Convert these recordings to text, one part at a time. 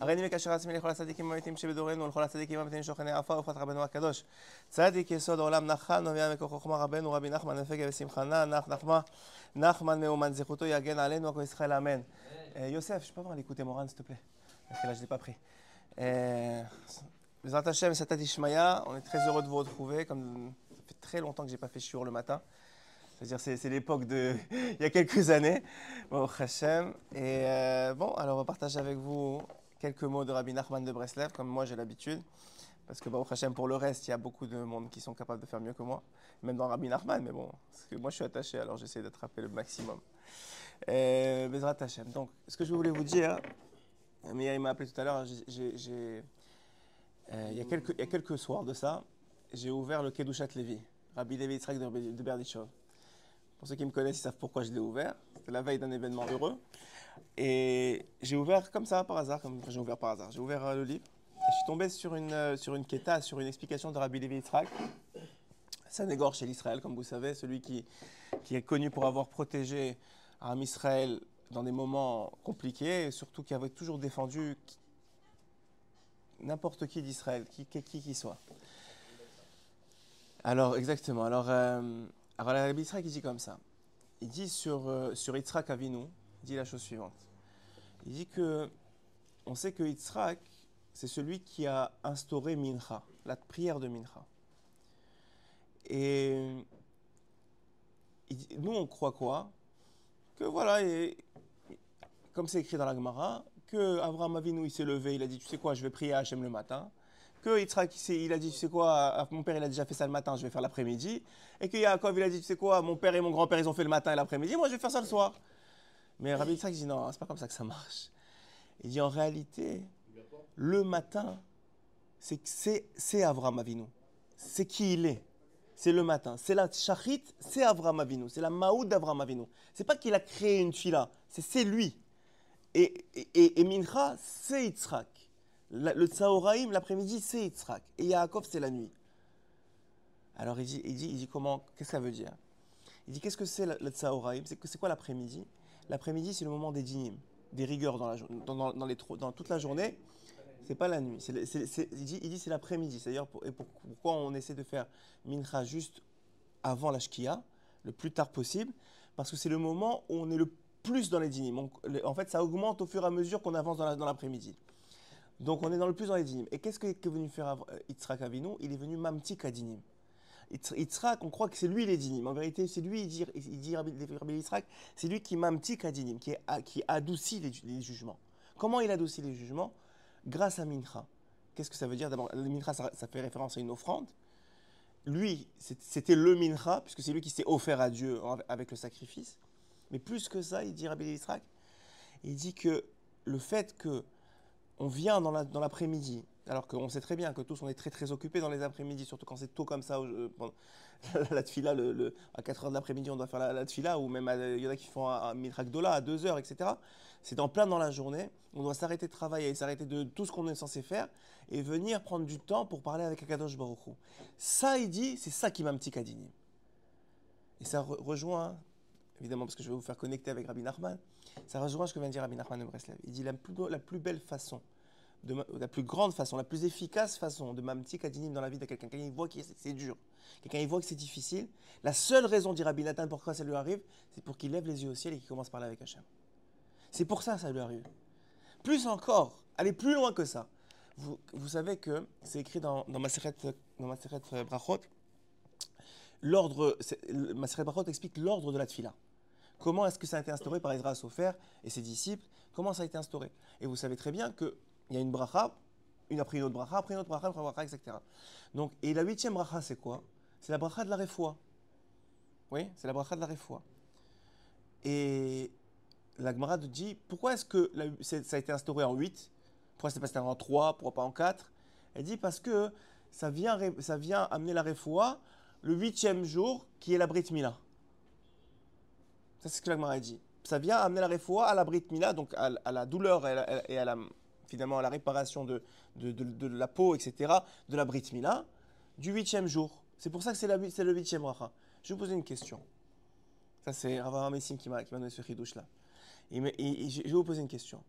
הריני מקשר עצמי לכל הצדיקים המתים שבדורנו ולכל הצדיקים המתים שוכני עפר ופת רבנו הקדוש. צדיק יסוד העולם נחל נובע מכוח חוכמה רבנו רבי נחמן נפגע ושמחנה נח נחמה נחמן מאומן זכותו יגן עלינו הכל ישראל אמן. יוסף, je peux avoir l'écouter Moran s'il te plaît Parce que là je l'ai pas pris. Bezrat Hashem, Satat Ishmaya, on est très heureux de vous retrouver. Comme ça fait très longtemps que j'ai pas fait shiur le matin. C'est-à-dire, c'est, c'est l'époque de. il y a quelques années. Bon, Hashem. Et euh, bon, alors on va partager avec vous quelques mots de Rabbi Nachman de Breslev, comme moi j'ai l'habitude. Parce que, bon, Hashem, pour le reste, il y a beaucoup de monde qui sont capables de faire mieux que moi. Même dans Rabbi Nachman, mais bon, parce que moi je suis attaché, alors j'essaie d'attraper le maximum. Et, Bezrat Hashem. Donc, ce que je voulais vous dire, Meir m'a appelé tout à l'heure, euh, il, y a quelques, il y a quelques soirs de ça, j'ai ouvert le Kedushat Levi, Rabbi Levi Yitzhak de, de Berdichov. Pour ceux qui me connaissent, ils savent pourquoi je l'ai ouvert. C'était la veille d'un événement heureux. Et j'ai ouvert comme ça, par hasard. Comme, j'ai ouvert par hasard. J'ai ouvert euh, le livre. Et je suis tombé sur une, euh, sur une sur une explication de Rabbi Levi Yitzhak. C'est un égorge chez l'Israël, comme vous savez, celui qui, qui est connu pour avoir protégé Aram Israël dans des moments compliqués, et surtout qui avait toujours défendu n'importe qui d'Israël, qui qui, qui soit. Alors, exactement. Alors, euh, alors Rabbi Yitzhak, il dit comme ça. Il dit sur, euh, sur Yitzhak Avinu, dit la chose suivante. Il dit que, on sait que Yitzhak, c'est celui qui a instauré Mincha, la prière de Mincha. Et nous, on croit quoi? Que voilà, et, comme c'est écrit dans la Gemara, que Abraham Avinu, il s'est levé, il a dit, tu sais quoi, je vais prier à Hachem le matin. Que Yitzhak, il, a dit, tu sais quoi, mon père, il a déjà fait ça le matin, je vais faire l'après-midi. Et que Yaakov, il a dit, tu sais quoi, mon père et mon grand-père, ils ont fait le matin et l'après-midi, moi, je vais faire ça le soir. Mais Rabbi Yitzhak dit, non, c'est pas comme ça que ça marche. Il dit, en réalité, le matin, c'est Avraham Avinu. C'est qui il est. C'est le matin. C'est la shachit, c'est Avraham Avinu. C'est la maoud d'Avraham Avinu. C'est pas qu'il a créé une fila, c'est lui. Et, et, et- Mincha, c'est Yitzhak. Le Tsaoraïm, l'après-midi, c'est Yitzhak. Et Yaakov, c'est la nuit. Alors il dit, il dit, il dit comment, qu'est-ce que ça veut dire? Il dit, qu'est-ce que c'est le, que- c'est quoi l'après-midi? L'après-midi, c'est le moment des dynim, des rigueurs dans, toute la journée. C'est pas la nuit. Il dit, c'est l'après-midi. C'est-à-dire pourquoi on essaie de faire mincha juste avant la shkia, le plus tard possible, parce que c'est le moment où on est le plus dans les dynim. On- le- en fait, ça augmente au fur et à mesure qu'on avance dans la- dans l'après-midi. Donc on est dans le plus dans les dynim. Et qu'est-ce que- qu'est venu faire euh, Yitzhak Avinu? Il est venu mamtik à dynim. Yitz- Yitzhak, on croit que c'est lui les dynim. En vérité, c'est lui, il dit, il dit c'est lui qui mamtik à dynim, qui, qui adoucit les, ju- les jugements. Comment il adoucit les jugements? Grâce à Mincha. Qu'est-ce que ça veut dire? D'abord, le Mincha, ça, fait référence à une offrande. Lui, c'était le Mincha, puisque c'est lui qui s'est offert à Dieu avec le sacrifice. Mais plus que ça, il dit Rabbi Yitzhak, il dit que le fait que on vient dans l'après-midi, alors qu'on sait très bien que tous on est très très occupés dans les après-midi, surtout quand c'est tôt comme ça, euh, la tfila, à 4h de l'après-midi on doit faire la, la tfila, ou même il y en a qui font un, un Dola à 2h, etc. C'est en plein dans la journée, on doit s'arrêter de travailler, s'arrêter de tout ce qu'on est censé faire, et venir prendre du temps pour parler avec Akadosh Baruch Hu. Ça, il dit, c'est ça qui m'a un petit kadini. Et ça re- rejoint, évidemment parce que je vais vous faire connecter avec Rabbi Nachman, ça rejoint ce que vient de dire Rabbi Nachman de Breslev. Il dit la plus belle façon, de la plus grande façon, la plus efficace façon de mamti kadinim dans la vie de quelqu'un, quelqu'un il voit que c'est- dur, quelqu'un il voit que c'est difficile, la seule raison, dit Rabbi Nathan, pourquoi ça lui arrive, c'est pour qu'il lève les yeux au ciel et qu'il commence à parler avec Hachem. C'est pour ça que ça lui arrive. Plus encore, aller plus loin que ça. Vous, vous savez que c'est écrit dans, dans Maseret, dans Brachot, l'ordre, Maseret Brachot explique l'ordre de la tfila. Comment est-ce que ça a été instauré par Ezra Sofer et ses disciples? Comment ça a été instauré? Et vous savez très bien qu'il y a une bracha, une après une autre bracha, après une autre bracha, une autre bracha, etc. Donc, et la huitième bracha, c'est quoi? C'est la bracha de la refoua. Oui, c'est la bracha de la refoua. Et la Gemara dit pourquoi est-ce que ça a été instauré en 8 Pourquoi c'est pas instauré en 3 Pourquoi pas en 4 Elle dit parce que ça vient, ça vient amener la refoua le huitième jour qui est la Brit Mila. Ça, c'est ce que la Gemara dit. Ça vient amener la refoua à la Brit Mila, donc à, la douleur et à la- finalement à la réparation de, la peau, etc., de la Brit Mila, du huitième jour. C'est pour ça que c'est le huitième bracha. Je vais vous poser une question. Ça, c'est Rav Messim qui m'a donné ce ridouche là. Et, mais- et- et je vais vous poser une question.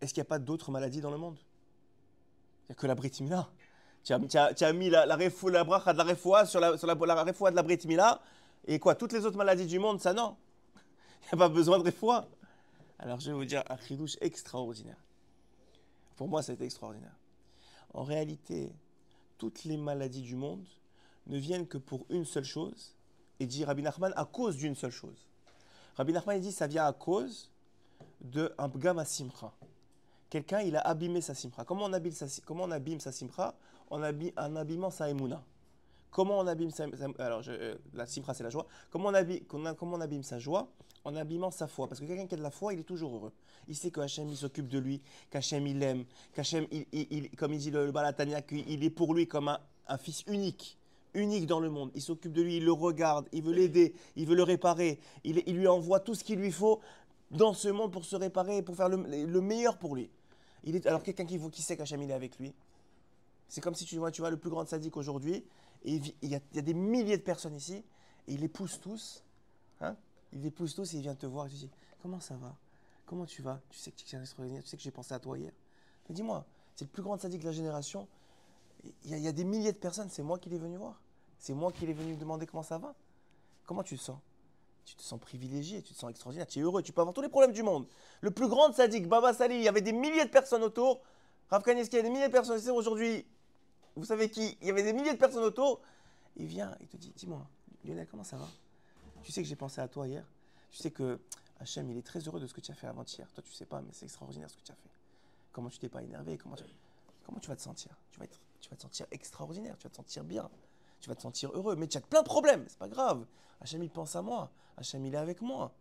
est-ce qu'il n'y a pas d'autres maladies dans le monde? Il n'y a que la Brit Mila. Tu as, mis la, la, la bracha de la refoua sur la, sur la, la refoua de la Brit Mila. Et quoi Toutes les autres maladies du monde, ça non? Il n'y a pas besoin de refoua. Alors je vais vous dire un chidouche extraordinaire. Pour moi, été extraordinaire. En réalité, toutes les maladies du monde ne viennent que pour une seule chose. Et dit Rabbi Nachman à cause d'une seule chose. Rabbi Nachman dit ça vient à cause de un bgam à simcha. Quelqu'un, il a abîmé sa simcha. Comment on abîme sa, comment on abîme simcha? En, habi- en abîmant sa emuna. Comment on abîme sa, alors euh, la c'est la joie. Comment on, abîme, comment on sa joie En abîmant sa foi? Parce que quelqu'un qui a de la foi, il est toujours heureux. Il sait que Hachem il s'occupe de lui, qu'Hachem il l'aime, qu'Hachem il- il- comme il dit le, le Balatania, qu'il est pour lui comme un, un fils unique, unique dans le monde. Il s'occupe de lui, il le regarde, il veut l'aider, il veut le réparer, il, il lui envoie tout ce qu'il lui faut dans ce monde pour se réparer, pour faire le, le meilleur pour lui. Il est, alors quelqu'un qui, qui sait qu'Hachem il est avec lui, c'est comme si tu vois, tu vois le plus grand sadique aujourd'hui, et il y, a, des milliers de personnes ici, et il les pousse tous, hein, il les pousse tous et il vient te voir et tu dis, comment ça va? Comment tu vas? Tu sais que tu extraordinaire, tu sais que j'ai pensé à toi hier. Mais dis-moi, c'est le plus grand sadique de la génération, il y, a, des milliers de personnes, c'est moi qui l'ai venu voir, c'est moi qui l'ai venu demander comment ça va. Comment tu te sens? Tu te sens privilégié, tu te sens extraordinaire, tu es heureux, tu peux avoir tous les problèmes du monde. Le plus grand sadique, Baba Sali, il y avait des milliers de personnes autour. Rav il y a des milliers de personnes ici aujourd'hui. Vous savez qui? Il y avait des milliers de personnes autour. Il vient, il te dit Dis-moi, Lionel, comment ça va? Tu sais que j'ai pensé à toi hier. Tu sais que Hachem, il est très heureux de ce que tu as fait avant-hier. Toi, tu sais pas, mais c'est extraordinaire ce que tu as fait. Comment tu t'es pas énervé? Comment tu... vas te sentir? Tu vas, te sentir extraordinaire, tu vas te sentir bien, tu vas te sentir heureux. Mais tu as plein de problèmes, c'est pas grave. Hachem, il pense à moi. Hachem, il est avec moi.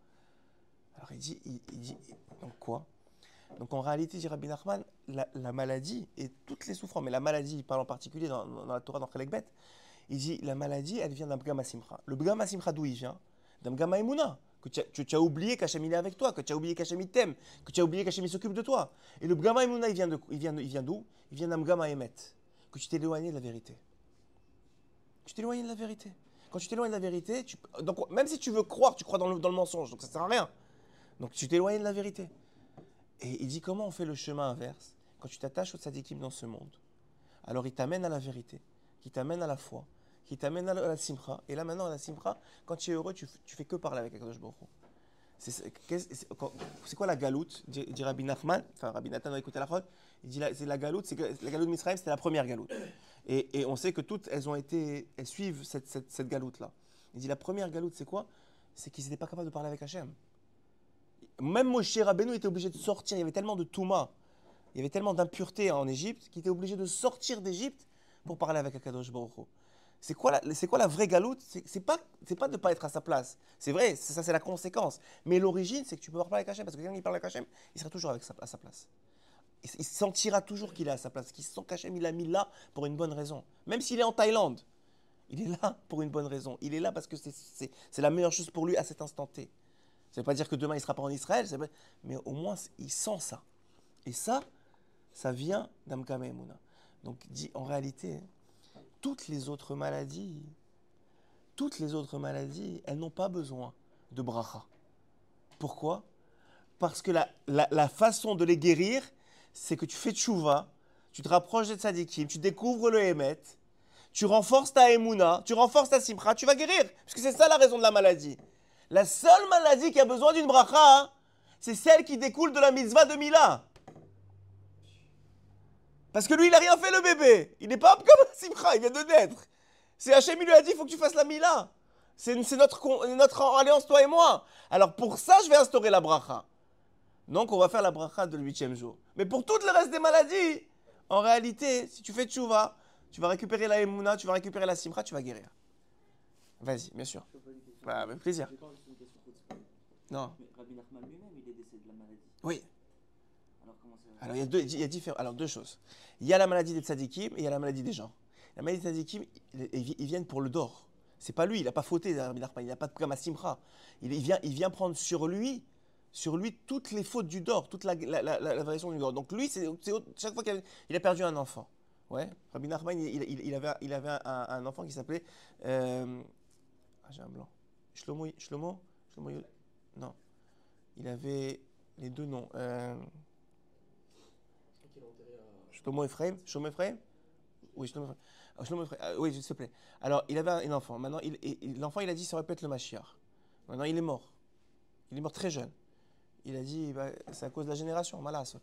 Alors il dit, il, il dit donc quoi? Donc en réalité, dit Rabbi Nachman, la, la maladie et toutes les souffrances, mais la maladie, il parle en particulier dans, la Torah, dans il dit la maladie, elle vient d'un Bgam Simcha. Le Bgam Simcha, d'où il vient? D'un Bgam Emouna. Que tu as, oublié qu'Hachem il est avec toi, que tu as oublié qu'Hachem il t'aime, que tu as oublié qu'Hachem il s'occupe de toi. Et le Bgam Emouna, il vient de- il vient il vient d'où? Il vient d'un Emet. Que tu t'es éloigné de la vérité. Tu t'es éloigné de la vérité. Quand tu t'éloignes de la vérité, donc, même si tu veux croire, tu crois dans le, dans le mensonge, donc ça sert à rien. Donc tu t'es éloigné de la vérité. Et il dit comment on fait le chemin inverse quand tu t'attaches au tzadikim dans ce monde? Alors il t'amène à la vérité, qui t'amène à la foi, qui t'amène à la, simcha. Et là maintenant à la simcha, quand tu es heureux, tu, tu fais que parler avec Akadosh Baruch. C'est quoi la galoute dit, dit Rabbi Nachman, enfin Rabbi Nathan a écouté la chode, il dit c'est la galoute, c'est la galoute de Misraël, c'était la première galoute. Et, on sait que toutes, elles ont été, elles suivent cette, cette, cette galoute-là. Il dit la première galoute, c'est quoi? C'est qu'ils n'étaient pas capables de parler avec Hachem. Même Moshe Rabbeinu était obligé de sortir, il y avait tellement de Touma, il y avait tellement d'impureté en Égypte qu'il était obligé de sortir d'Égypte pour parler avec Akadosh Baruch. C'est quoi, la- vraie galoute? C'est pas, c'est pas de pas être à sa place. C'est vrai, ça c'est la conséquence. Mais l'origine, c'est que tu peux pas parler avec Hachem, parce que quelqu'un qui parle avec Hachem, il sera toujours avec sa, à sa place. Il, sentira toujours qu'il est à sa place, qu'il sent qu'Hachem il l'a mis là pour une bonne raison. Même s'il est en Thaïlande, il est là pour une bonne raison. Il est là parce que c'est la meilleure chose pour lui à cet instant T. Ça ne veut pas dire que demain il ne sera pas en Israël, mais au moins il sent ça. Et ça, ça vient d'Amkama Emouna. Donc dit en réalité, toutes les autres maladies, toutes les autres maladies, elles n'ont pas besoin de bracha. Pourquoi? Parce que la façon de les guérir, c'est que tu fais tchouva, tu te rapproches des tzadikim, tu découvres le Hémet, tu renforces ta Emouna, tu renforces ta simcha, tu vas guérir. Parce que c'est ça la raison de la maladie. La seule maladie qui a besoin d'une bracha, hein, c'est celle qui découle de la mitzvah de Mila. Parce que lui, il n'a rien fait, le bébé. Il n'est pas comme Simcha, il vient de naître. C'est Hachem, il lui a dit, il faut que tu fasses la Mila. C'est notre, alliance, toi et moi. Alors pour ça, je vais instaurer la bracha. Donc on va faire la bracha de l'huitième jour. Mais pour tout le reste des maladies, en réalité, si tu fais tchouva, tu vas récupérer la Emouna, tu vas récupérer la Simcha, tu vas guérir. Vas-y, bien sûr. Bah, avec plaisir. J'ai une question. Non. Mais Rabbi Nachman lui-même, il est décédé de la maladie. Oui. Alors comment ça Alors il y a deux, il y a différents, alors deux choses. Il y a la maladie des tzadikim et il y a la maladie des gens. La maladie des tzadikim, ils, viennent pour le dor. C'est pas lui, il n'a pas fauté, Rabbi Nachman, il n'a pas de kama simcha. Il, il vient, il vient prendre sur lui, sur lui toutes les fautes du dor, toute la, la, la, variation du dor. Donc lui, c'est chaque fois qu'il a, il a perdu un enfant. Ouais. Rabbi Nachman, il, il- il avait, il avait un, un enfant qui s'appelait. euh, ah, j'ai un blanc. Shlomo, Shlomo, Shlomo Non. Il avait les deux noms. Euh, Shlomo Ephraim Shlomo Ephraim? Oui, Shlomo Ephraim. Ah, Shlomo Ephraim. Ah, oui, s'il te plaît. Alors, il avait un enfant. Maintenant, l'enfant, il a dit ça être le Mashiach. Maintenant, il est mort. Il est mort très jeune. Il a dit bah, c'est à cause de la génération, Malasot.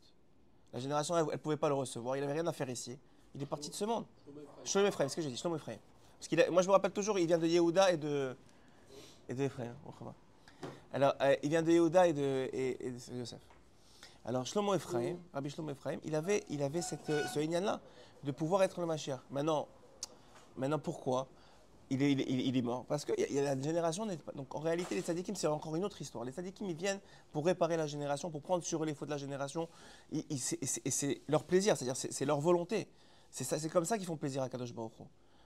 La génération, elle ne pouvait pas le recevoir. Il n'avait rien à faire ici. Il est parti de ce monde. Shlomo Ephraim, ce que j'ai dit, Shlomo Ephraim. Parce qu'il moi, je me rappelle toujours, il vient de Yehuda et de, et de Ephraim. Alors, euh, il vient de Yehuda et de, et, Yosef. Alors, Shlomo Ephraim, Rabbi Shlomo Ephraim, il avait, il avait cette, euh, ce là de pouvoir être le Mashiach. Maintenant, maintenant pourquoi? Il est, il, est, il est mort Parce que la génération n'est pas. Donc, en réalité, les tzadikim, c'est encore une autre histoire. Les tzadikim, ils viennent pour réparer la génération, pour prendre sur eux les fautes de la génération. Et c'est- leur plaisir, c'est-à-dire c'est leur volonté. C'est comme ça qu'ils font plaisir à Kadosh Baruch.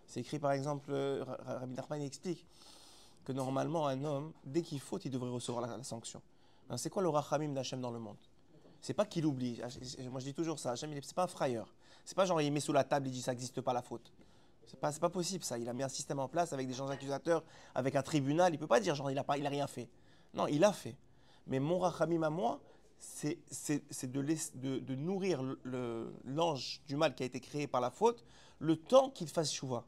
C'est écrit par exemple, euh, Ra- Ra- Rabbi Nachman explique que normalement un homme, dès qu'il faute, il devrait recevoir la, sanction. Alors, C'est quoi le rachamim d'Hachem dans le monde? C'est pas qu'il oublie. H- Moi je dis toujours ça, Hachem, c'est pas un frayeur. C'est pas genre il met sous la table, il dit ça n'existe pas la faute. C'est pas, pas possible ça. Il a mis un système en place avec des gens accusateurs, avec un tribunal. Il peut pas dire genre il a, pas, il a rien fait. Non, il a fait. Mais mon rachamim à moi, c'est de, de, de nourrir l'ange du mal qui a été créé par la faute le temps qu'il fasse chouva,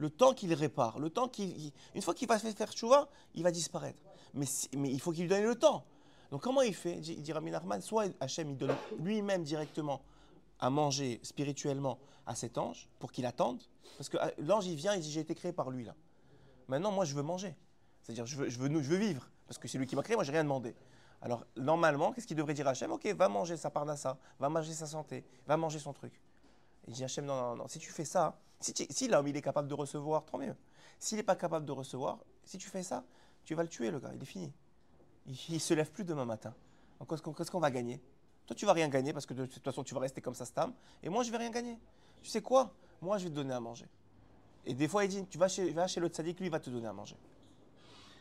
le temps qu'il répare, le temps qu'il. il- Une fois qu'il va faire chouva, il va disparaître. Mais, mais il faut qu'il lui donne le temps. Donc comment il fait Il dit- Rabbi Nachman, soit Hachem il donne lui-même directement à manger spirituellement à cet ange pour qu'il attende. Parce que euh, l'ange il vient, il dit j'ai été créé par lui là. Maintenant moi je veux manger. C'est-à-dire je veux, je, je veux vivre. Parce que c'est lui qui m'a créé, moi j'ai rien demandé. Alors normalement, qu'est-ce qu'il devrait dire à Hachem? Ok, va manger sa parnassa, va manger sa santé, va manger son truc. Il dit Hachem, non, non, non, si tu fais ça, si, tu- l'homme il est capable de recevoir, tant mieux. S'il n'est pas capable de recevoir, si tu fais ça, tu vas le tuer le gars, il est fini. Il ne se lève plus demain matin. Qu'est-ce qu'on va gagner? Toi tu vas rien gagner parce que de toute façon tu vas rester comme ça stam, et moi je vais rien gagner. Tu sais quoi? Moi je vais te donner à manger. Et des fois il tu vas chez, va chez le lui va te donner à manger.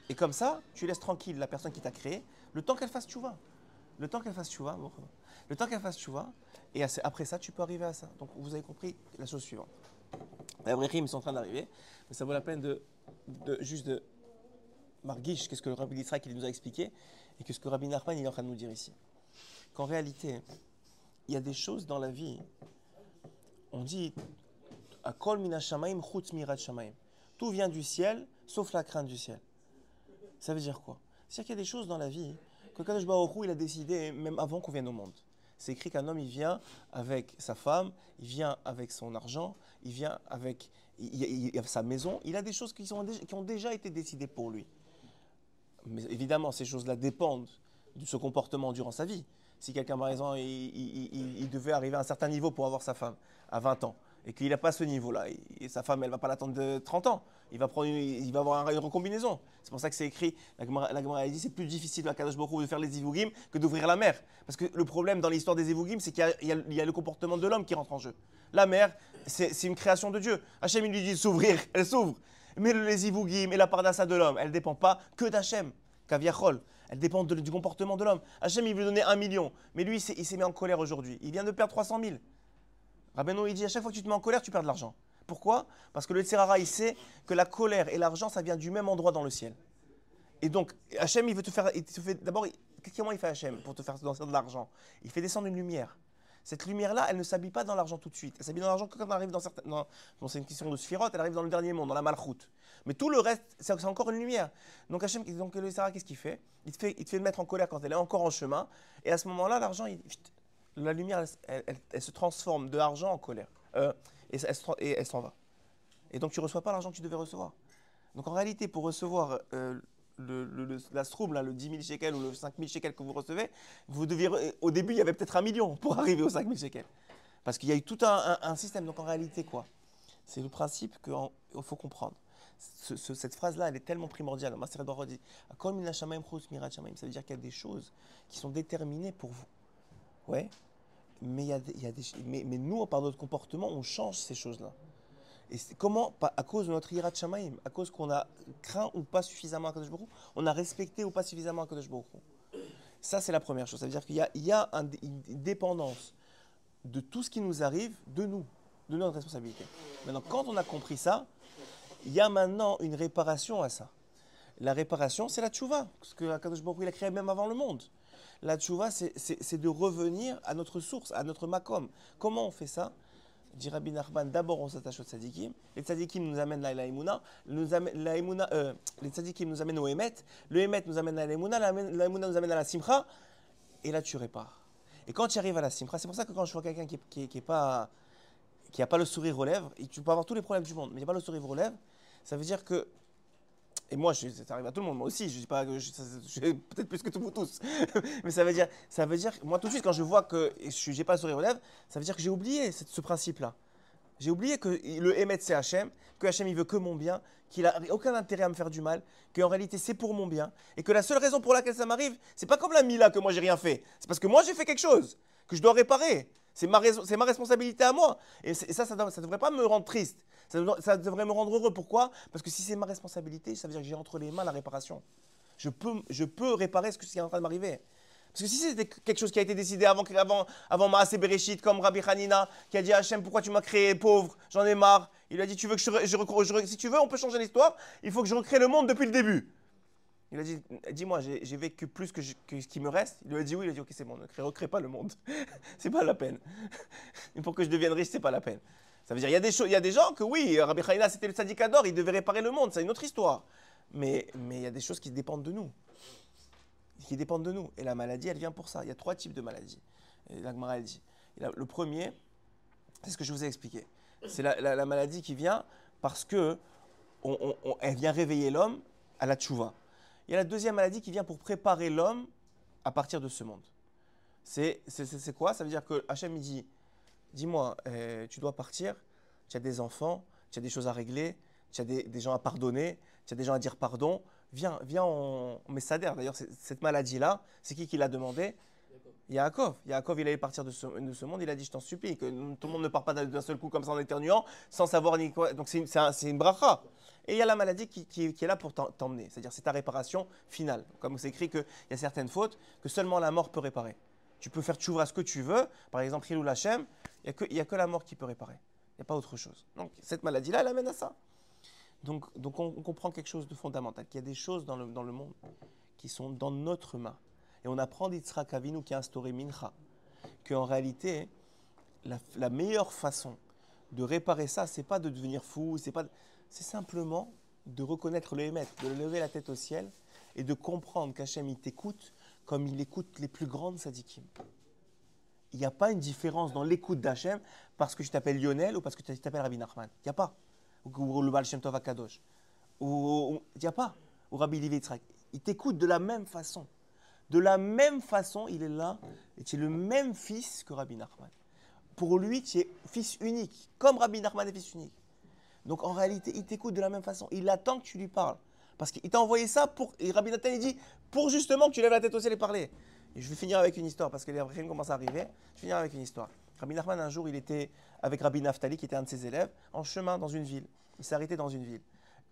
Et comme ça, tu laisses tranquille la personne qui t'a créé, le temps qu'elle fasse tchouva. Le temps qu'elle fasse bon, le temps qu'elle fasse tchouva, et après ça, tu peux arriver à ça. Donc vous avez compris la chose suivante. Les Avrechim, ils sont en train d'arriver, mais ça vaut la peine de, juste de marguiche, qu'est-ce que le Rabbi Yitzhak nous a expliqué, et qu'est-ce que Rabbi Nachman il est en train de nous dire ici. Qu'en réalité, il y a des choses dans la vie, on dit, Akol mina shamaim chutz mirat shamaim. Tout vient du ciel, sauf la crainte du ciel. Ça veut dire quoi? C'est-à-dire qu'il y a des choses dans la vie que Kadosh Baruch il a décidé même avant qu'on vienne au monde. C'est écrit qu'un homme, il vient avec sa femme, il vient avec son argent, il vient avec sa maison. Il a des choses qui, ont déjà été décidées pour lui. Mais évidemment, ces choses-là dépendent de ce comportement durant sa vie. Si quelqu'un, par exemple, il devait arriver à un certain niveau pour avoir sa femme à 20 ans, et qu'il n'a pas ce niveau-là, et sa femme, elle va pas l'attendre de 30 ans, il va, prendre une- il va avoir une recombinaison. C'est pour ça que c'est écrit, la Gemara dit, c'est plus difficile à Kadosh Baruch de faire les Ivugim que d'ouvrir la mer. Parce que le problème dans l'histoire des Ivugim, c'est qu'il y a- le comportement de l'homme qui rentre en jeu. La mer, c'est une création de Dieu. Hachem, il lui dit de s'ouvrir, elle s'ouvre. Mais le- les Ivugim et la pardassa de l'homme, elle ne dépend pas que d'Hachem, Kaviachol. Elle dépend du comportement de l'homme. Hachem, il lui donnait un million. Mais lui, il s'est mis en colère aujourd'hui. Il vient de perdre 300 000. Rabbeinu, il dit à chaque fois que tu te mets en colère, tu perds de l'argent. Pourquoi? Parce que le Tserara, il sait que la colère et l'argent, ça vient du même endroit dans le ciel. Et donc, Hachem, il veut te faire. Te d'abord, comment il fait Hachem pour te faire descendre de l'argent? Il fait descendre une lumière. Cette lumière-là, elle ne s'habille pas dans l'argent tout de suite. Elle s'habille dans l'argent quand on arrive dans certaines. dans- bon, c'est une question de sphirote, elle arrive dans le dernier monde, dans la malchoute. Mais tout le reste, c'est encore une lumière. Donc Hachem, donc le Sarah, qu'est-ce qu'il fait? Il te fait Il te fait mettre en colère quand elle est encore en chemin. Et à ce moment-là, l'argent, il- la lumière, elle, se transforme de l'argent en colère. Euh, et, elle s'en va. Et donc tu ne reçois pas l'argent que tu devais recevoir. Donc en réalité, pour recevoir euh, la stroum, le 10 000 shekels ou le 5 000 shekels que vous recevez, vous deviez, au début, il y avait peut-être un million pour arriver aux 5 000 shekels. Parce qu'il y a eu tout un, système. Donc en réalité, quoi? C'est le principe qu'il faut comprendre. Ce- ce- cette phrase-là, elle est tellement primordiale. Ça veut dire qu'il y a des choses qui sont déterminées pour vous. Ouais. Mais, y y a des, mais, mais nous, par notre comportement, on change ces choses-là. Et comment À cause de notre shamaim, à cause qu'on a craint ou pas suffisamment Akadosh Baruch Hu, on a respecté ou pas suffisamment Akadosh Baruch Hu. Ça, c'est la première chose. Ça veut dire qu'il y y a un- une dépendance de tout ce qui nous arrive de nous, de notre responsabilité. Maintenant, quand on a compris ça, il y a maintenant une réparation à ça. La réparation, c'est la tchouva, parce que Akadosh Baruch il a créé même avant le monde. La tchouva, c'est- de revenir à notre source, à notre makom. Comment on fait ça? Dit Rabbi Nachman, d'abord on s'attache aux tzadikim. Les tzadikim nous amènent à la Emouna. Euh, les tzadikim nous amènent au Emet. Le Emet nous amène à la Emouna. Nous amène à la Simcha. Et là, tu répares. Et quand tu arrives à la Simcha, c'est pour ça que quand je vois quelqu'un qui n'a qui, pas, pas le sourire aux lèvres, et tu peux avoir tous les problèmes du monde, mais il n'y a pas le sourire aux lèvres, ça veut dire que et moi, ça arrive à tout le monde, moi aussi, je dis pas que je, peut-être plus que vous tous. Mais ça veut dire, ça veut dire, moi tout de suite, quand je vois que je n'ai pas le sourire aux lèvres, ça veut dire que j'ai oublié ce principe-là. J'ai oublié que le Emet c'est Hachem, que Hachem il veut que mon bien, qu'il a aucun intérêt à me faire du mal, qu'en réalité c'est pour mon bien, et que la seule raison pour laquelle ça m'arrive, c'est pas comme la Mila que moi j'ai rien fait, c'est parce que moi j'ai fait quelque chose que je dois réparer. C'est ma, responsabilité à moi. Et, et ça, ça ne devrait pas me rendre triste. Ça, devrait- me rendre heureux. Pourquoi? Parce que si c'est ma responsabilité, ça veut dire que j'ai entre les mains la réparation. Je peux, je peux réparer ce, qui est en train de m'arriver. Parce que si c'était quelque chose qui a été décidé avant, avant, avant Maaseh Bereshit, comme Rabbi Hanina, qui a dit à Hachem, pourquoi tu m'as créé pauvre? J'en ai marre. Il a dit, tu veux que je, si tu veux, on peut changer l'histoire. Il faut que je recrée le monde depuis le début. Il a dit, dis-moi, j'ai vécu plus que, ce qui me reste. Il lui a dit oui. Il a dit, ok, c'est bon, ne crée, recrée pas le monde. c'est pas la peine. Pour que je devienne riche, c'est pas la peine. Ça veut dire, il y a des il y a des gens que oui, Rabbi Hanina, c'était le sadikador, il devait réparer le monde. C'est une autre histoire. Mais il y a des choses qui dépendent de nous qui dépendent de nous. Et la maladie, elle vient pour ça. Il y a trois types de maladies. Et la Gemara, elle dit. Le premier, c'est ce que je vous ai expliqué. C'est la, la- la maladie qui vient parce que elle vient réveiller l'homme à la tchouva. Il y a la deuxième maladie qui vient pour préparer l'homme à partir de ce monde. C'est quoi? Ça veut dire que Hachem il dit, dis-moi, euh, tu dois partir, tu as des enfants, tu as des choses à régler, tu as des, des gens à pardonner, tu as des gens à dire pardon. Viens, viens, on, on met Sader. D'ailleurs, cette maladie-là, c'est qui qui l'a demandé? Yaakov. Yaakov, il allait partir de ce, de ce monde, il a dit Je t'en supplie, que tout le monde ne part pas d'un seul coup comme ça en éternuant, sans savoir ni quoi. Donc c'est une, c'est un- c'est une bracha. Et il y a la maladie qui, est là pour t'emmener. C'est-à-dire, c'est ta réparation finale. Comme c'est écrit qu'il y a certaines fautes que seulement la mort peut réparer. Tu peux faire tchouva ce que tu veux. Par exemple, Hilou Lachem, il n'y a, que- la mort qui peut réparer. Il n'y a pas autre chose. Donc cette maladie-là, elle amène à ça. Donc, on, comprend quelque chose de fondamental, qu'il y a des choses dans le, dans le monde qui sont dans notre main. Et on apprend d'Yitzhak Avinu qui a instauré Mincha, qu'en réalité, la, la meilleure façon de réparer ça, c'est pas de devenir fou, c'est pas, c'est simplement de reconnaître le Hémet, de lever la tête au ciel et de comprendre qu'Hachem il t'écoute comme il écoute les plus grandes sadikim. Il n'y a pas une différence dans l'écoute d'Hachem parce que je t'appelle Lionel ou parce que tu t'appelles Rabbi Nachman. Il n'y a pas. Ou, le Baal Tov il n'y a pas. Ou Rabbi Levi Yitzhak. Il t'écoute de la même façon. De la même façon, il est là et tu es le même fils que Rabbi Nachman. Pour lui, tu es fils unique, comme Rabbi Nachman est fils unique. Donc en réalité, il t'écoute de la même façon. Il attend que tu lui parles. Parce qu'il t'a envoyé ça pour. Et Rabbi Nathan, dit pour justement que tu lèves la tête au ciel et parler. Et je vais finir avec une histoire parce que les Abraham commencent à arriver. Je vais finir avec une histoire. Rabbi Nachman, un jour, il était avec Rabbi Naftali, qui était un de ses élèves, en chemin dans une ville. Il s'est arrêté dans une ville.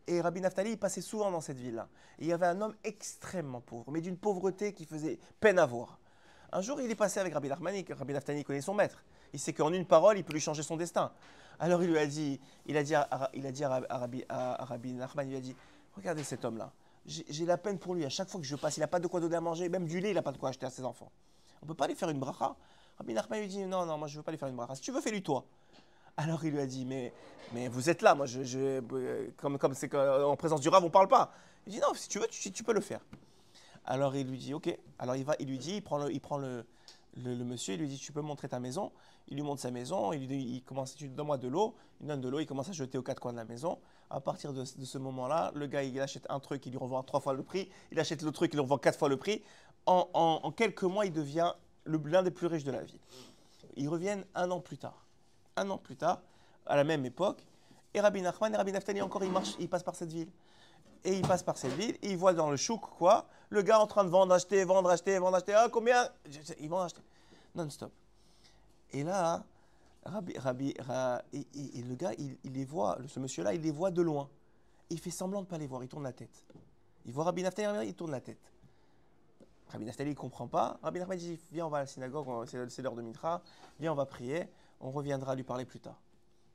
Et Rabbi Naftali, il passait souvent dans cette ville-là. Il y avait un homme extrêmement pauvre, mais d'une pauvreté qui faisait peine à voir. Un jour, il est passé avec Rabbi Nachman, et Rabbi Naftali connaît son maître. Il sait qu'en une parole, il peut lui changer son destin. Alors il lui a dit, il a dit à, Rabbi, à- Nachman, il lui a dit, regardez cet homme-là. J'ai la peine pour lui. À chaque fois que je passe, il n'a pas de quoi donner à manger, même du lait, il n'a pas de quoi acheter à ses enfants. On ne peut pas lui faire une bracha? Rabbi Nachman lui dit, non, non, moi je ne veux pas lui faire une bracha. Si tu veux, fais-lui toi. Alors il lui a dit, mais, vous êtes là, moi, je, euh, comme c'est qu'en présence du Rav, on ne parle pas. Il dit, non, si tu veux, tu, peux le faire. Alors il lui dit, ok. Alors il va, il lui dit, il prend le, le, le monsieur, il lui dit, tu peux montrer ta maison. Il lui montre sa maison, il lui dit, il commence, tu donnes-moi de l'eau. Il donne de l'eau, il commence à jeter aux quatre coins de la maison. À partir de, ce moment-là, le gars, il achète un truc, il lui revend trois fois le prix. Il achète l'autre truc, il lui revend quatre fois le prix. En, quelques mois, il devient le- l'un des plus riches de la ville. Ils reviennent un an plus tard. Un an plus tard, à la même époque, et Rabbi Nachman et Rabbi Naftali encore, ils marchent, ils passent par cette ville. Et ils passent par cette ville et ils voient dans le chouk quoi Le gars en train de vendre, acheter, vendre, acheter, vendre, acheter. Ah, combien? Ils vont acheter. Non-stop. Et là, Rabbi, Rabbi, Ra- et, le gars, il, les voit, ce monsieur-là, il les voit de loin. Il fait semblant de ne pas les voir, il tourne la tête. Il voit Rabbi Naftali, il tourne la tête. Rabbi Naftali, il ne comprend pas. Rabbi Naftali dit Viens, on va à la synagogue, c'est l'heure de Mitra. Viens, on va prier. On reviendra lui parler plus tard.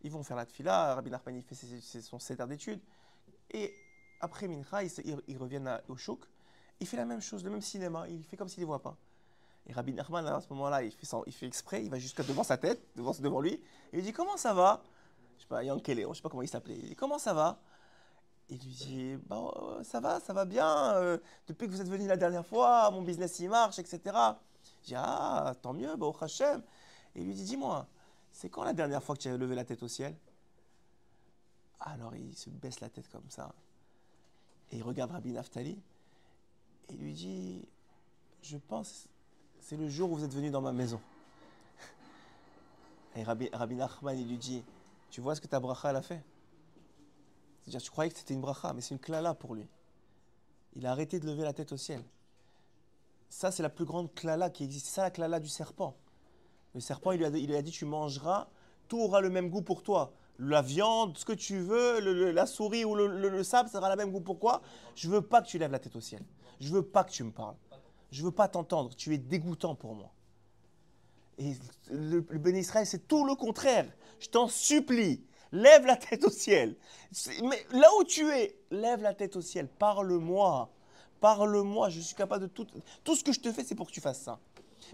Ils vont faire la tfila. Rabbi Naftali fait son 7 heures d'études. Et après Mincha, ils, ils- reviennent au chouk. Il fait la même chose, le même cinéma. Il fait comme s'il ne les voit pas. Et Rabbi Nachman, à ce moment-là, il fait, il fait exprès, il va jusqu'à devant sa tête, devant, devant lui, et il lui dit Comment ça va? Je sais pas, Yankele, je sais pas comment il s'appelait. Il dit Comment ça va? Il lui dit bah, euh, Ça va, ça va bien. euh, depuis que vous êtes venu la dernière fois, mon business il marche, etc. Je dis Ah, tant mieux, bah, au Hachem. Et il lui dit Dis-moi, c'est quand la dernière fois que tu as levé la tête au ciel? Alors il se baisse la tête comme ça. Et il regarde Rabbi Naftali. Il lui dit Je pense, c'est le jour où vous êtes venu dans ma maison. Et Rabbi, Rabbi Nachman, il lui dit Tu vois ce que ta bracha, a fait? C'est-à-dire, tu croyais que c'était une bracha, mais c'est une klala pour lui. Il a arrêté de lever la tête au ciel. Ça, c'est la plus grande klala qui existe. C'est ça la klala du serpent. Le serpent, il lui, a, il lui a dit Tu mangeras, tout aura le même goût pour toi. La viande, ce que tu veux, la souris ou le, le- le sable, ça aura le même goût. Pourquoi? Je veux pas que tu lèves la tête au ciel. Je veux pas que tu me parles. Je veux pas t'entendre. Tu es dégoûtant pour moi. Et le, béni Israël, c'est tout le contraire. Je t'en supplie, lève la tête au ciel. Mais là où tu es, lève la tête au ciel. Parle-moi. Parle-moi. Je suis capable de tout. Tout ce que je te fais, c'est pour que tu fasses ça.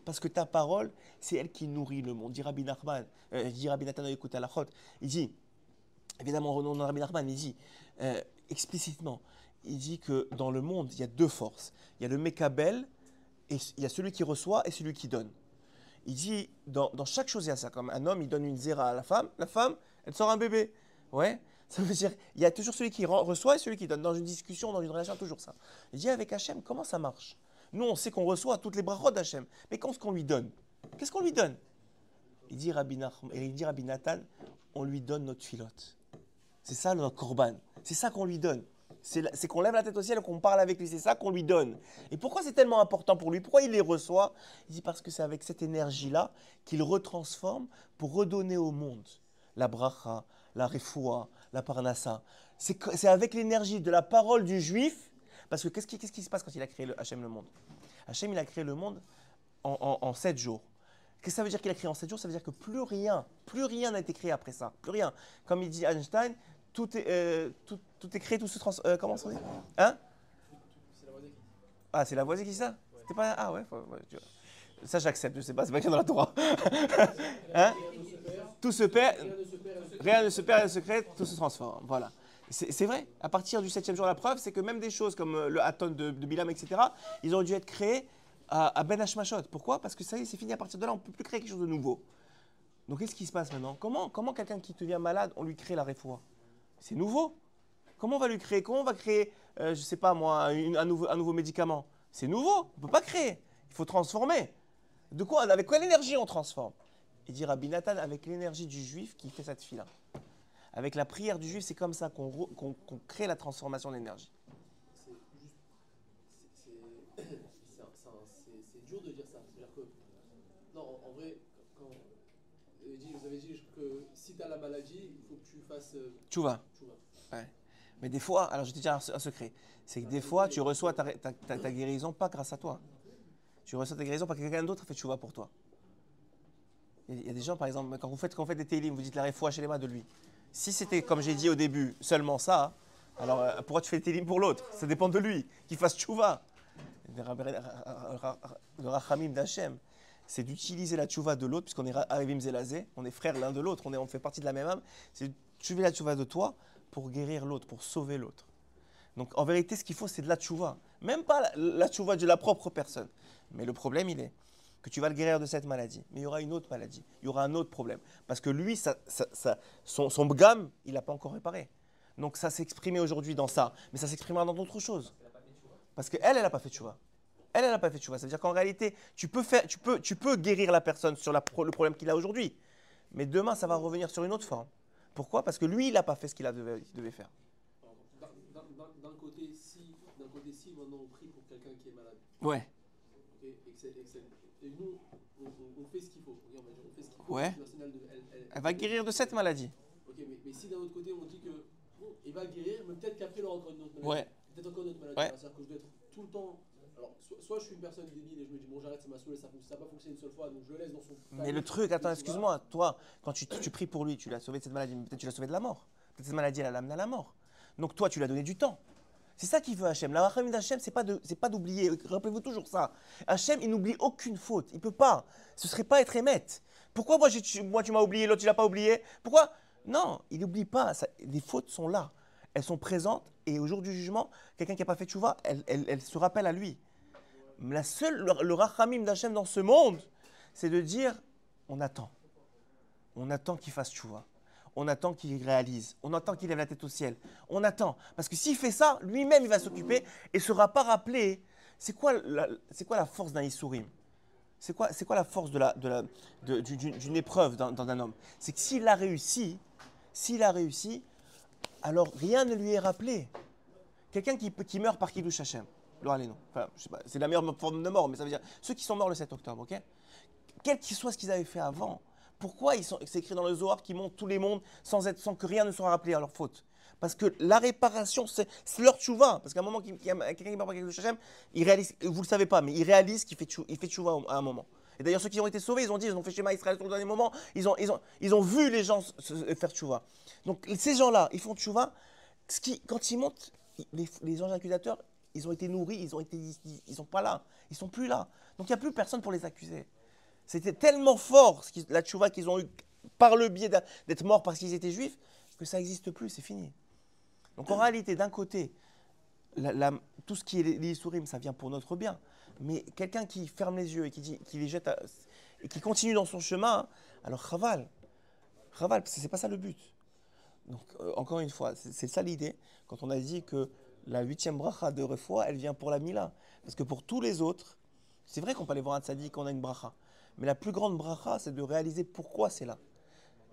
Parce que ta parole, c'est elle qui nourrit le monde. Dit euh, Nathan, écoute à la chôte. Il dit, évidemment, au nom de Rabbi Nachman, il dit euh, explicitement, il dit que dans le monde, il y a deux forces. Il y a le Mekabel, et il y a celui qui reçoit et celui qui donne. Il dit, dans, chaque chose, il y a ça. Comme un homme, il donne une zéra à la femme, la femme, elle sort un bébé. Ouais. Ça veut dire, il y a toujours celui qui re- reçoit et celui qui donne. Dans une discussion, dans une relation, toujours ça. Il dit, avec Hachem, comment ça marche? Nous, on sait qu'on reçoit toutes les brachot d'Hachem. Mais qu'est-ce qu'on lui donne? Qu'est-ce qu'on lui donne? Il dit, Rabbi, Nachm- et il dit Nathan, on lui donne notre filote. C'est ça notre korban. C'est ça qu'on lui donne. C'est qu'on lève la tête au ciel qu'on parle avec lui. C'est ça qu'on lui donne. Et pourquoi c'est tellement important pour lui? Pourquoi il les reçoit? Il dit parce que c'est avec cette énergie-là qu'il retransforme pour redonner au monde la bracha, la refoua, la parnassa. C'est avec l'énergie de la parole du juif. Parce que qu'est-ce qui, se passe quand il a créé le, Hachem le monde? Hachem, il a créé le monde en, en- en sept jours. Qu'est-ce que ça veut dire qu'il a créé en 7 jours? Ça veut dire que plus rien, plus rien n'a été créé après ça. Plus rien. Comme il dit Einstein, tout est, euh, tout, tout est créé, tout se transforme. comment ça dit? Hein? Ah, c'est la voisine qui dit ça? C'était pas. Ah ouais, faut- ouais, tu vois. Ça, j'accepte, je sais pas, c'est pas écrit dans la Torah. hein? Tout se perd, rien ne se perd, rien ne se crée, tout se transforme. Voilà. C'est vrai, à partir du septième jour, la preuve, c'est que même des choses comme euh, le Haton de, Bilam, etc., ils ont dû être créés à, Ben Hashmashot. Pourquoi? Parce que ça y est, c'est fini, à partir de là, on ne peut plus créer quelque chose de nouveau. Donc qu'est-ce qui se passe maintenant? Comment, comment quelqu'un qui devient malade, on lui crée la réfoua? C'est nouveau. Comment on va lui créer? Comment on va créer, euh, je ne sais pas moi, un, nouveau, médicament? C'est nouveau, on ne peut pas créer. Il faut transformer. De quoi Avec quelle énergie on transforme? Il dit Rabbi Nathan, avec l'énergie du juif qui fait cette fila. Avec la prière du juif, c'est comme ça qu'on crée la transformation de l'énergie. c'est dur de dire ça. C'est-à-dire que. Non, en, en vrai, quand. Vous avez dit, vous avez dit que si tu as la maladie, il faut que tu fasses. euh, Tu tu vois. Mais des fois, alors je vais te dire un, secret, c'est que des fois, tu reçois ta, ta- ta- ta guérison pas grâce à toi. Tu reçois ta guérison parce que quelqu'un d'autre a fait chouva pour toi. Il y a- il y a des gens, par exemple, quand vous faites, quand vous faites des télim, vous dites la réfoua chez les mains de lui. Si c'était, comme j'ai dit au début, seulement ça, alors euh, pourquoi tu fais des télim pour l'autre? Ça dépend de lui, qu'il fasse chouva. Le le rachamim d'Hachem, c'est d'utiliser la tchouva de l'autre, puisqu'on est Arivim Zelazé, on est frères l'un de l'autre, on fait partie de la même âme, c'est d'utiliser la tchouva de toi pour guérir l'autre, pour sauver l'autre. Donc en vérité, ce qu'il faut, c'est de la tchouva. Même pas la, la tchouva de la propre personne. Mais le problème, il est que tu vas le guérir de cette maladie. Mais il y aura une autre maladie. Il y aura un autre problème. Parce que lui, ça, ça- ça- son, son bgam, il n'a pas encore réparé. Donc ça exprimé aujourd'hui dans ça. Mais ça s'exprimera dans d'autres choses. Parce qu'elle, elle n'a pas fait tchouva. Elle, elle n'a pas fait tchouva. C'est-à-dire qu'en réalité, tu peux, faire, tu, peux, tu peux guérir la personne sur la pro- le problème qu'il a aujourd'hui. Mais demain, ça va revenir sur une autre forme. Pourquoi? Parce que lui, il n'a pas fait ce qu'il devait- devait faire. D'un- côté, si, d'un côté, si maintenant on prie pour quelqu'un qui est malade, Ouais. et, que et nous, on, fait ce qu'il faut. On va dire, on fait ce qu'il faut. Ouais. De- elle- elle- Elle va guérir de cette maladie. Ok, mais, mais si d'un autre côté on dit que bon, il va guérir, mais peut-être qu'après il aura encore une autre maladie. Ouais. Peut-être encore une autre maladie. Ouais. C'est-à-dire que je dois être tout le temps. Alors, soit, soit je suis une personne débile et je me dis bon, j'arrête, ça m'a saoulé, ça n'a pas fonctionné une seule fois, donc je le laisse dans son. Mais le truc, attends, excuse-moi, toi, quand tu, tu pries pour lui, tu l'as sauvé de cette maladie, mais peut-être tu l'as sauvé de la mort. Peut-être cette maladie, elle l'a amené à la mort. Donc toi, tu lui as donné du temps. C'est ça qu'il veut Hachem. La rachamim d'Hachem, c'est pas pas d'oublier. Rappelez-vous toujours ça. Hachem, il n'oublie aucune faute. Il peut pas. Ce serait pas être émette. Pourquoi moi, tu- tu m'as oublié, l'autre tu l'as pas oublié? Pourquoi? Non, il n'oublie pas. Ça- les fautes sont là. Elles sont présentes et au jour du jugement, quelqu'un qui n'a pas fait tchouva, elle, elle, se rappelle à lui. La seule, le, le rachamim d'Hachem dans ce monde, c'est de dire on attend. On attend qu'il fasse tchouva. On attend qu'il réalise. On attend qu'il lève la tête au ciel. On attend. Parce que s'il fait ça, lui-même, il va s'occuper et ne sera pas rappelé. C'est quoi la, force d'un Issourim? C'est quoi, quoi la force d'une, épreuve dans, un homme? C'est que s'il a réussi, s'il a réussi, alors rien ne lui est rappelé. Quelqu'un qui, qui meurt par Kiddush Hashem, enfin, c'est la meilleure forme de mort, mais ça veut dire ceux qui sont morts le 7 octobre, ok? Quel qu'il soit ce qu'ils avaient fait avant, pourquoi ils sont, c'est écrit dans le Zohar qu'ils montent tous les mondes sans, être, sans que rien ne soit rappelé à leur faute Parce que la réparation, c'est, leur tchouva. Parce qu'à un moment, quelqu'un qui meurt par Kiddush Hashem, il réalise, vous le savez pas, mais il réalise qu'il fait, tchouva au- à un moment. Et d'ailleurs, ceux qui ont été sauvés, ils ont dit, ils ont fait schéma Israël le dernier moment, ils ont, ils ont, ils ont vu les gens faire tchouva. Donc ces gens-là, ils font tchouva. Ce qui, quand ils montent, les, les anges ils ont été nourris, ils ont été, ils, ils sont pas là, ils sont plus là. Donc il n'y a plus personne pour les accuser. C'était tellement fort ce qui- la tchouva qu'ils ont eu par le biais d'être morts parce qu'ils étaient juifs que ça n'existe plus, c'est fini. Donc en réalité, d'un côté, la- la- tout ce qui est les, les Issourim, ça vient pour notre bien. Mais quelqu'un qui ferme les yeux et qui, dit, qui les jette à- et qui continue dans son chemin, alors Chaval, Chaval, parce que c'est pas ça le but. Donc euh, encore une fois, c'est ça l'idée quand on a dit que la huitième bracha de Refoua, elle vient pour la Mila. Parce que pour tous les autres, c'est vrai qu'on peut aller voir un tzaddik, qu'on a une bracha. Mais la plus grande bracha, c'est de réaliser pourquoi c'est là.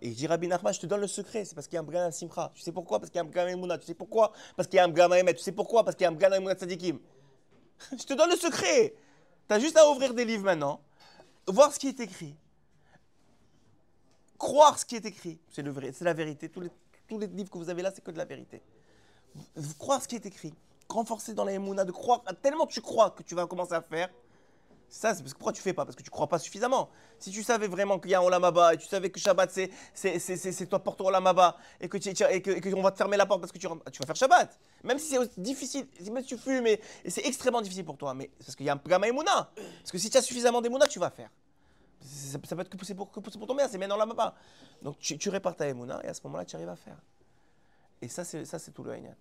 Et je dis Rabbi Nachman, je te donne le secret, c'est parce qu'il y a un Mgan Simcha. Tu sais pourquoi? Parce qu'il y a un Mgan Emouna. Tu sais pourquoi? Parce qu'il y a un Mgan Emet. Tu sais pourquoi? Parce qu'il y a un Mgan Emouna Tzadikim. je te donne le secret. Tu as juste à ouvrir des livres maintenant, voir ce qui est écrit. Croire ce qui est écrit, c'est la vérité. Tous les, livres que vous avez là, c'est que de la vérité. Croire ce qui est écrit, renforcer dans la Emouna, de croire, tellement tu crois que tu vas commencer à faire, ça, c'est parce que pourquoi tu fais pas? Parce que tu crois pas suffisamment. Si tu savais vraiment qu'il y a un Olamaba et tu savais que Shabbat c'est c'est c'est c'est c'est toi porte Olamaba et que tu et que et qu'on va te fermer la porte parce que tu tu vas faire Shabbat. Même si c'est difficile, même si tu fumes et, et c'est extrêmement difficile pour toi, mais c'est parce qu'il y a un gamma Emouna. Parce que si tu as suffisamment d'Emouna, tu vas faire. Ça, ça peut être que c'est pour, que c'est pour ton bien, c'est maintenant Olamaba. Donc tu, tu répares ta Emouna et à ce moment-là, tu arrives à faire. Et ça, c'est ça c'est tout le Haïnyan.